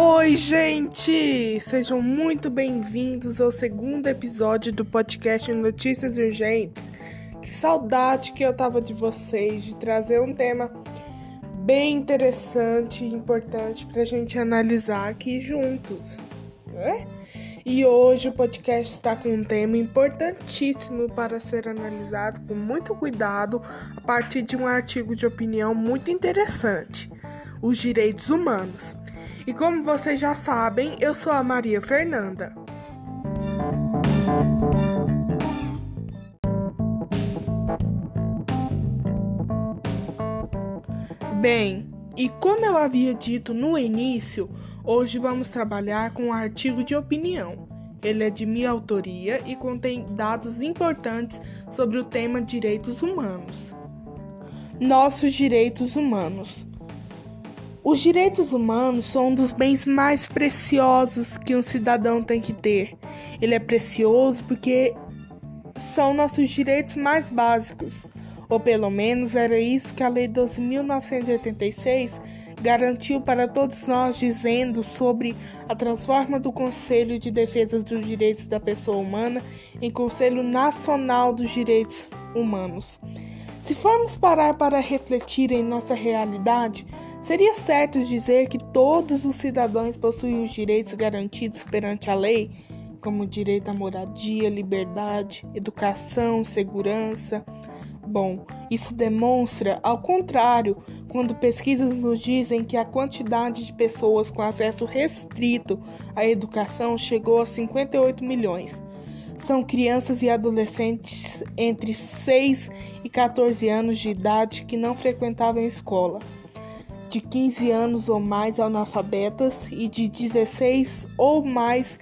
Oi, gente! Sejam muito bem-vindos ao segundo episódio do podcast Notícias Urgentes. Que saudade que eu tava de vocês, de trazer um tema bem interessante e importante pra gente analisar aqui juntos, né? E hoje o podcast está com um tema importantíssimo para ser analisado com muito cuidado a partir de um artigo de opinião muito interessante: os direitos humanos. E como vocês já sabem, eu sou a Maria Fernanda. Bem, e como eu havia dito no início, hoje vamos trabalhar com um artigo de opinião. Ele é de minha autoria e contém dados importantes sobre o tema direitos humanos. Nossos direitos humanos. Os direitos humanos são um dos bens mais preciosos que um cidadão tem que ter. Ele é precioso porque são nossos direitos mais básicos, ou pelo menos era isso que a Lei 12.986 garantiu para todos nós, dizendo sobre a transforma do Conselho de Defesa dos Direitos da Pessoa Humana em Conselho Nacional dos Direitos Humanos. Se formos parar para refletir em nossa realidade, Seria certo dizer que todos os cidadãos possuem os direitos garantidos perante a lei, como direito à moradia, liberdade, educação, segurança? Bom, isso demonstra ao contrário quando pesquisas nos dizem que a quantidade de pessoas com acesso restrito à educação chegou a 58 milhões. São crianças e adolescentes entre 6 e 14 anos de idade que não frequentavam escola de 15 anos ou mais analfabetas e de 16 ou mais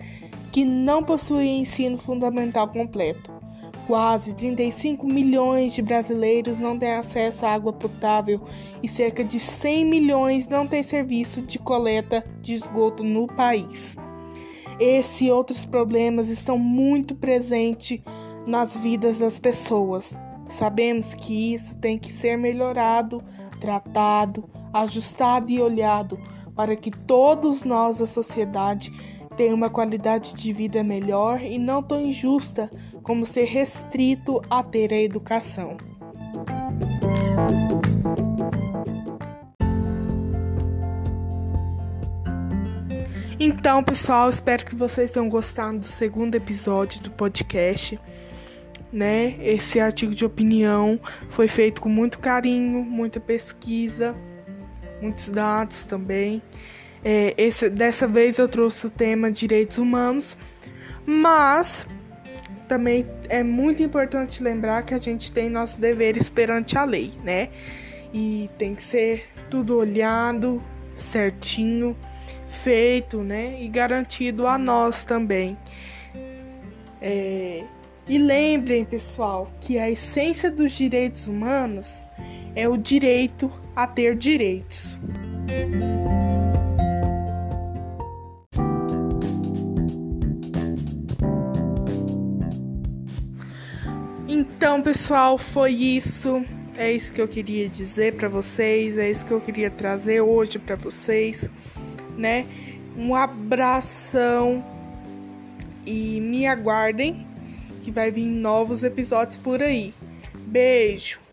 que não possuem ensino fundamental completo. Quase 35 milhões de brasileiros não têm acesso à água potável e cerca de 100 milhões não têm serviço de coleta de esgoto no país. Esse e outros problemas estão muito presentes nas vidas das pessoas. Sabemos que isso tem que ser melhorado, tratado, ajustado e olhado para que todos nós, a sociedade, tenham uma qualidade de vida melhor e não tão injusta como ser restrito a ter a educação. Então, pessoal, espero que vocês tenham gostado do segundo episódio do podcast. Né? Esse artigo de opinião foi feito com muito carinho, muita pesquisa muitos dados também. É, esse, dessa vez eu trouxe o tema direitos humanos, mas também é muito importante lembrar que a gente tem nossos deveres perante a lei, né? E tem que ser tudo olhado, certinho, feito, né? E garantido a nós também. É... E lembrem, pessoal, que a essência dos direitos humanos é o direito a ter direitos. Então, pessoal, foi isso. É isso que eu queria dizer para vocês, é isso que eu queria trazer hoje para vocês, né? Um abração e me aguardem que vai vir novos episódios por aí. Beijo.